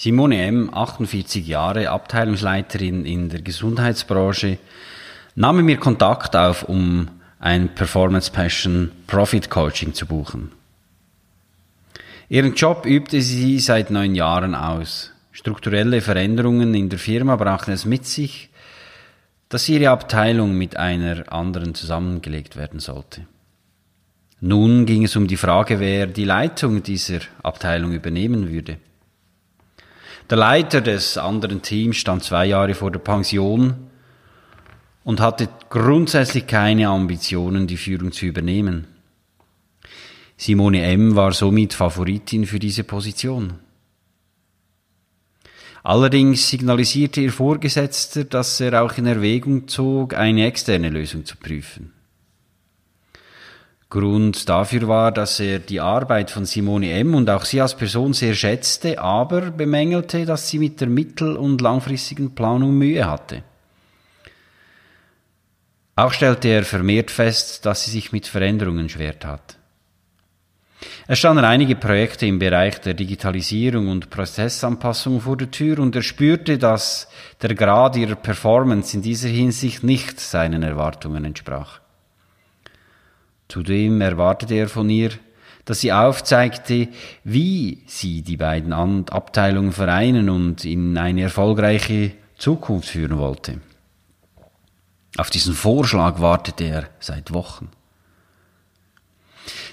Simone M., 48 Jahre, Abteilungsleiterin in der Gesundheitsbranche, nahm mit mir Kontakt auf, um ein Performance Passion Profit Coaching zu buchen. Ihren Job übte sie seit neun Jahren aus. Strukturelle Veränderungen in der Firma brachten es mit sich, dass ihre Abteilung mit einer anderen zusammengelegt werden sollte. Nun ging es um die Frage, wer die Leitung dieser Abteilung übernehmen würde. Der Leiter des anderen Teams stand zwei Jahre vor der Pension und hatte grundsätzlich keine Ambitionen, die Führung zu übernehmen. Simone M. war somit Favoritin für diese Position. Allerdings signalisierte ihr Vorgesetzter, dass er auch in Erwägung zog, eine externe Lösung zu prüfen. Grund dafür war, dass er die Arbeit von Simone M. und auch sie als Person sehr schätzte, aber bemängelte, dass sie mit der mittel- und langfristigen Planung Mühe hatte. Auch stellte er vermehrt fest, dass sie sich mit Veränderungen schwer tat. Es standen einige Projekte im Bereich der Digitalisierung und Prozessanpassung vor der Tür und er spürte, dass der Grad ihrer Performance in dieser Hinsicht nicht seinen Erwartungen entsprach. Zudem erwartete er von ihr, dass sie aufzeigte, wie sie die beiden Abteilungen vereinen und in eine erfolgreiche Zukunft führen wollte. Auf diesen Vorschlag wartete er seit Wochen.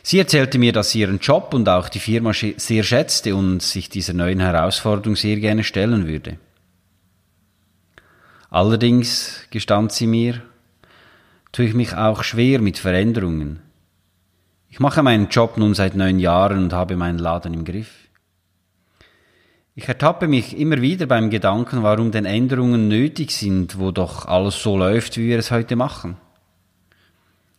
Sie erzählte mir, dass sie ihren Job und auch die Firma sehr schätzte und sich dieser neuen Herausforderung sehr gerne stellen würde. Allerdings, gestand sie mir, tue ich mich auch schwer mit Veränderungen. Ich mache meinen Job nun seit neun Jahren und habe meinen Laden im Griff. Ich ertappe mich immer wieder beim Gedanken, warum denn Änderungen nötig sind, wo doch alles so läuft, wie wir es heute machen.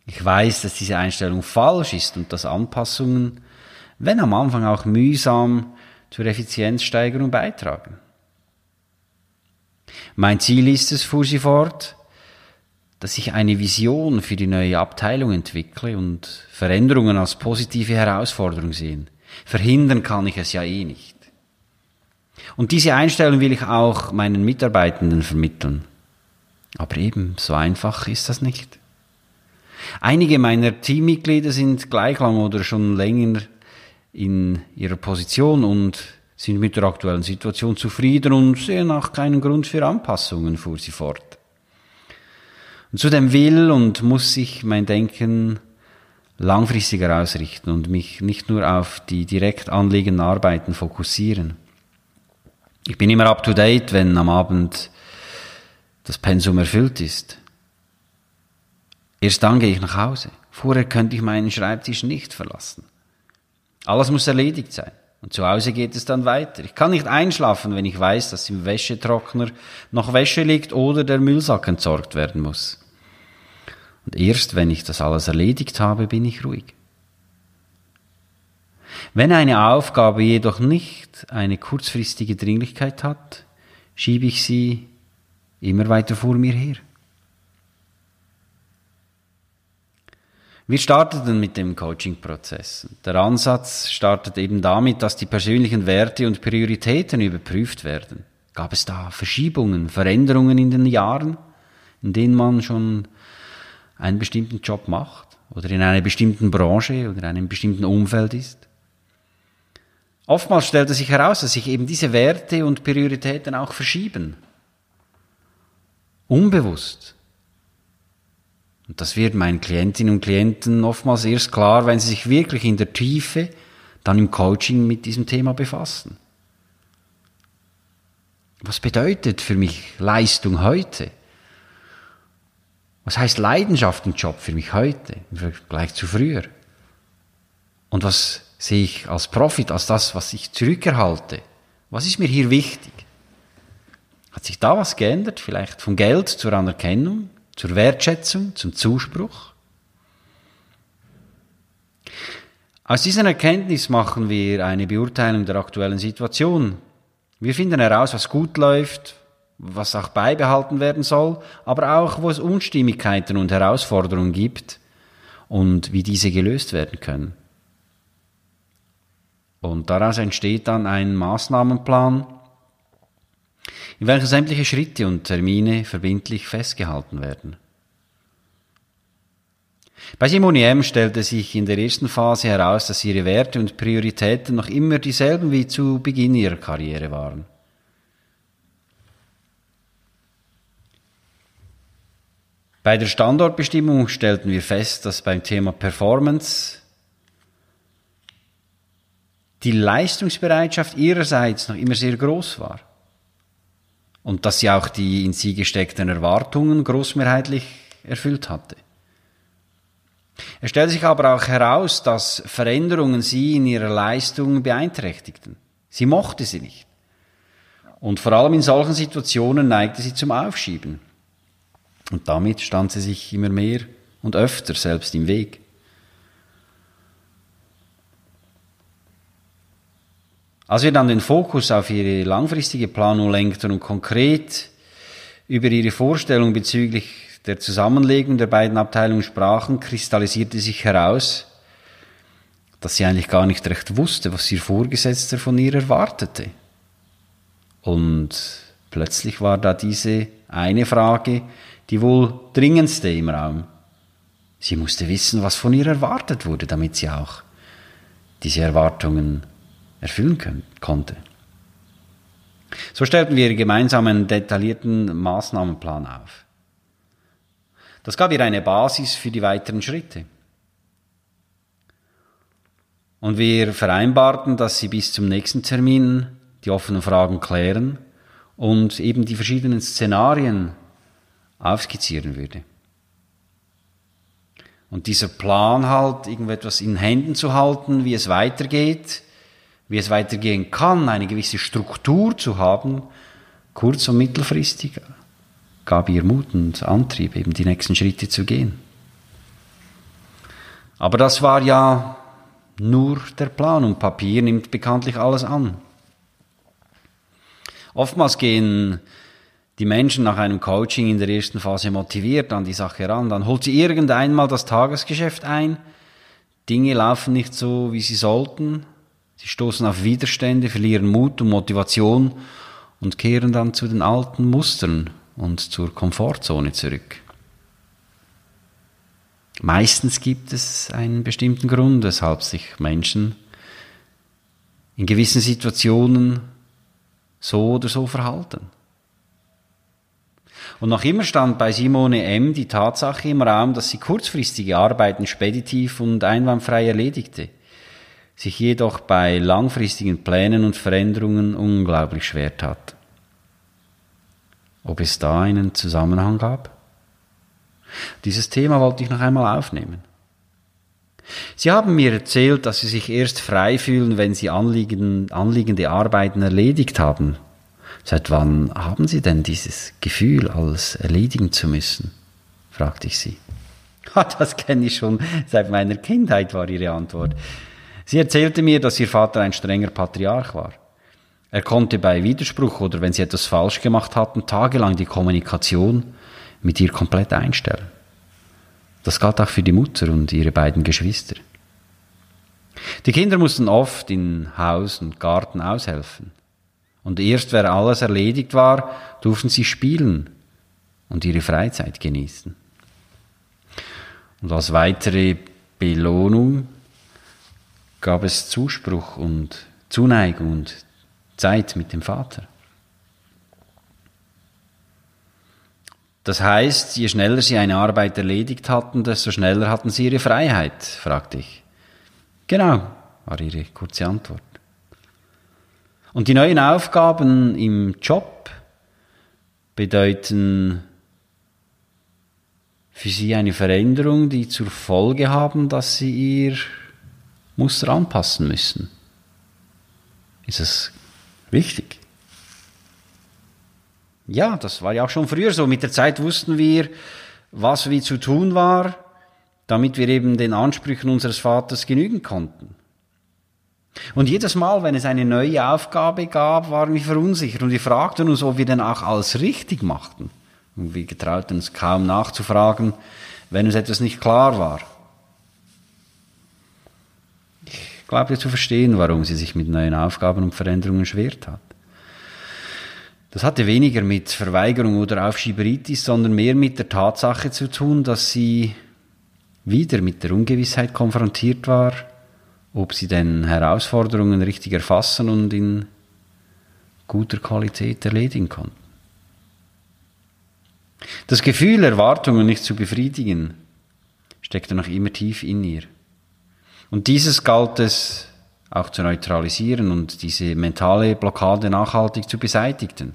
Ich weiß, dass diese Einstellung falsch ist und dass Anpassungen, wenn am Anfang auch mühsam, zur Effizienzsteigerung beitragen. Mein Ziel ist es, fuhr sie fort, dass ich eine Vision für die neue Abteilung entwickle und Veränderungen als positive Herausforderung sehen. Verhindern kann ich es ja eh nicht. Und diese Einstellung will ich auch meinen Mitarbeitenden vermitteln. Aber eben, so einfach ist das nicht. Einige meiner Teammitglieder sind gleich lang oder schon länger in ihrer Position und sind mit der aktuellen Situation zufrieden und sehen auch keinen Grund für Anpassungen, fuhr sie fort. Zudem will und muss sich mein Denken langfristiger ausrichten und mich nicht nur auf die direkt anliegenden Arbeiten fokussieren. Ich bin immer up to date, wenn am Abend das Pensum erfüllt ist. Erst dann gehe ich nach Hause. Vorher könnte ich meinen Schreibtisch nicht verlassen. Alles muss erledigt sein. Und zu Hause geht es dann weiter. Ich kann nicht einschlafen, wenn ich weiß, dass im Wäschetrockner noch Wäsche liegt oder der Müllsack entsorgt werden muss. Und erst wenn ich das alles erledigt habe, bin ich ruhig. Wenn eine Aufgabe jedoch nicht eine kurzfristige Dringlichkeit hat, schiebe ich sie immer weiter vor mir her. Wir starteten mit dem Coaching-Prozess. Der Ansatz startet eben damit, dass die persönlichen Werte und Prioritäten überprüft werden. Gab es da Verschiebungen, Veränderungen in den Jahren, in denen man schon einen bestimmten Job macht oder in einer bestimmten Branche oder in einem bestimmten Umfeld ist? Oftmals stellt es sich heraus, dass sich eben diese Werte und Prioritäten auch verschieben. Unbewusst. Und das wird meinen Klientinnen und Klienten oftmals erst klar, wenn sie sich wirklich in der Tiefe dann im Coaching mit diesem Thema befassen. Was bedeutet für mich Leistung heute? Was heißt Leidenschaft im Job für mich heute im Vergleich zu früher? Und was sehe ich als Profit, als das, was ich zurückerhalte? Was ist mir hier wichtig? Hat sich da was geändert? Vielleicht vom Geld zur Anerkennung, zur Wertschätzung, zum Zuspruch? Aus dieser Erkenntnis machen wir eine Beurteilung der aktuellen Situation. Wir finden heraus, was gut läuft, was auch beibehalten werden soll, aber auch, wo es Unstimmigkeiten und Herausforderungen gibt und wie diese gelöst werden können. Und daraus entsteht dann ein Maßnahmenplan, in welchem sämtliche Schritte und Termine verbindlich festgehalten werden. Bei Simone M. stellte sich in der ersten Phase heraus, dass ihre Werte und Prioritäten noch immer dieselben wie zu Beginn ihrer Karriere waren. Bei der Standortbestimmung stellten wir fest, dass beim Thema Performance die Leistungsbereitschaft ihrerseits noch immer sehr groß war. Und dass sie auch die in sie gesteckten Erwartungen großmehrheitlich erfüllt hatte. Es stellte sich aber auch heraus, dass Veränderungen sie in ihrer Leistung beeinträchtigten. Sie mochte sie nicht. Und vor allem in solchen Situationen neigte sie zum Aufschieben. Und damit stand sie sich immer mehr und öfter selbst im Weg. Als wir dann den Fokus auf ihre langfristige Planung lenkten und konkret über ihre Vorstellung bezüglich der Zusammenlegung der beiden Abteilungen sprachen, kristallisierte sich heraus, dass sie eigentlich gar nicht recht wusste, was ihr Vorgesetzter von ihr erwartete. Und plötzlich war da diese eine Frage, die wohl dringendste im Raum. Sie musste wissen, was von ihr erwartet wurde, damit sie auch diese Erwartungen erfüllen können, konnte. So stellten wir gemeinsam einen detaillierten Maßnahmenplan auf. Das gab ihr eine Basis für die weiteren Schritte. Und wir vereinbarten, dass sie bis zum nächsten Termin die offenen Fragen klären und eben die verschiedenen Szenarien aufskizzieren würde. Und dieser Plan halt, irgendetwas in Händen zu halten, wie es weitergeht, wie es weitergehen kann, eine gewisse Struktur zu haben, kurz- und mittelfristig, gab ihr Mut und Antrieb, eben die nächsten Schritte zu gehen. Aber das war ja nur der Plan und Papier nimmt bekanntlich alles an. Oftmals gehen die Menschen nach einem Coaching in der ersten Phase motiviert an die Sache ran. Dann holt sie irgendeinmal das Tagesgeschäft ein. Dinge laufen nicht so, wie sie sollten. Sie stoßen auf Widerstände, verlieren Mut und Motivation und kehren dann zu den alten Mustern und zur Komfortzone zurück. Meistens gibt es einen bestimmten Grund, weshalb sich Menschen in gewissen Situationen so oder so verhalten. Und noch immer stand bei Simone M. die Tatsache im Raum, dass sie kurzfristige Arbeiten speditiv und einwandfrei erledigte, sich jedoch bei langfristigen Plänen und Veränderungen unglaublich schwer tat. Ob es da einen Zusammenhang gab? Dieses Thema wollte ich noch einmal aufnehmen. Sie haben mir erzählt, dass Sie sich erst frei fühlen, wenn Sie anliegende Arbeiten erledigt haben, Seit wann haben Sie denn dieses Gefühl, alles erledigen zu müssen? fragte ich sie. das kenne ich schon seit meiner Kindheit, war ihre Antwort. Sie erzählte mir, dass ihr Vater ein strenger Patriarch war. Er konnte bei Widerspruch oder wenn sie etwas falsch gemacht hatten, tagelang die Kommunikation mit ihr komplett einstellen. Das galt auch für die Mutter und ihre beiden Geschwister. Die Kinder mussten oft in Haus und Garten aushelfen. Und erst, wer alles erledigt war, durften sie spielen und ihre Freizeit genießen. Und als weitere Belohnung gab es Zuspruch und Zuneigung und Zeit mit dem Vater. Das heißt, je schneller sie eine Arbeit erledigt hatten, desto schneller hatten sie ihre Freiheit, fragte ich. Genau, war ihre kurze Antwort. Und die neuen Aufgaben im Job bedeuten für sie eine Veränderung, die zur Folge haben, dass sie ihr Muster anpassen müssen. Ist es richtig? Ja, das war ja auch schon früher so. Mit der Zeit wussten wir, was wie zu tun war, damit wir eben den Ansprüchen unseres Vaters genügen konnten. Und jedes Mal, wenn es eine neue Aufgabe gab, waren wir verunsichert und wir fragten uns, ob wir denn auch alles richtig machten. Und wir getrauten uns kaum nachzufragen, wenn uns etwas nicht klar war. Ich glaube zu verstehen, warum sie sich mit neuen Aufgaben und Veränderungen schwer tat. Das hatte weniger mit Verweigerung oder Aufschieberitis, sondern mehr mit der Tatsache zu tun, dass sie wieder mit der Ungewissheit konfrontiert war, ob sie denn Herausforderungen richtig erfassen und in guter Qualität erledigen konnten. Das Gefühl, Erwartungen nicht zu befriedigen, steckte noch immer tief in ihr. Und dieses galt es auch zu neutralisieren und diese mentale Blockade nachhaltig zu beseitigen.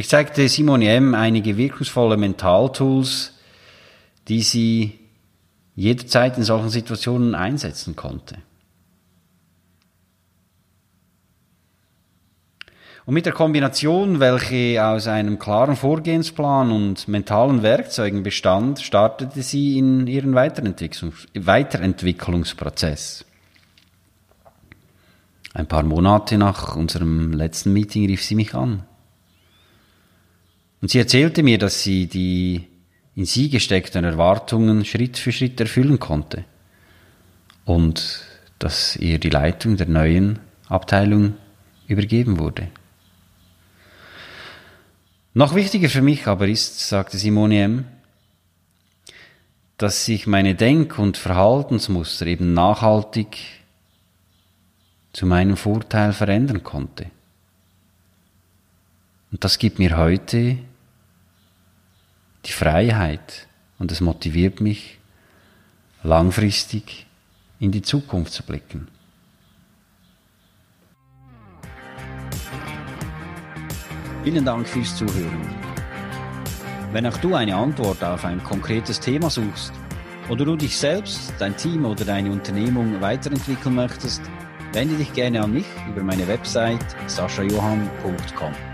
Ich zeigte Simone M. einige wirkungsvolle Mentaltools, die sie jederzeit in solchen Situationen einsetzen konnte. Und mit der Kombination, welche aus einem klaren Vorgehensplan und mentalen Werkzeugen bestand, startete sie in ihren Weiterentwicklungsprozess. Ein paar Monate nach unserem letzten Meeting rief sie mich an. Und sie erzählte mir, dass sie die in sie gesteckten Erwartungen Schritt für Schritt erfüllen konnte. Und dass ihr die Leitung der neuen Abteilung übergeben wurde. Noch wichtiger für mich aber ist, sagte Simone M., dass sich meine Denk- und Verhaltensmuster eben nachhaltig zu meinem Vorteil verändern konnte. Und das gibt mir heute die Freiheit und es motiviert mich, langfristig in die Zukunft zu blicken. Vielen Dank fürs Zuhören. Wenn auch du eine Antwort auf ein konkretes Thema suchst oder du dich selbst, dein Team oder deine Unternehmung weiterentwickeln möchtest, wende dich gerne an mich über meine Website saschajohann.com.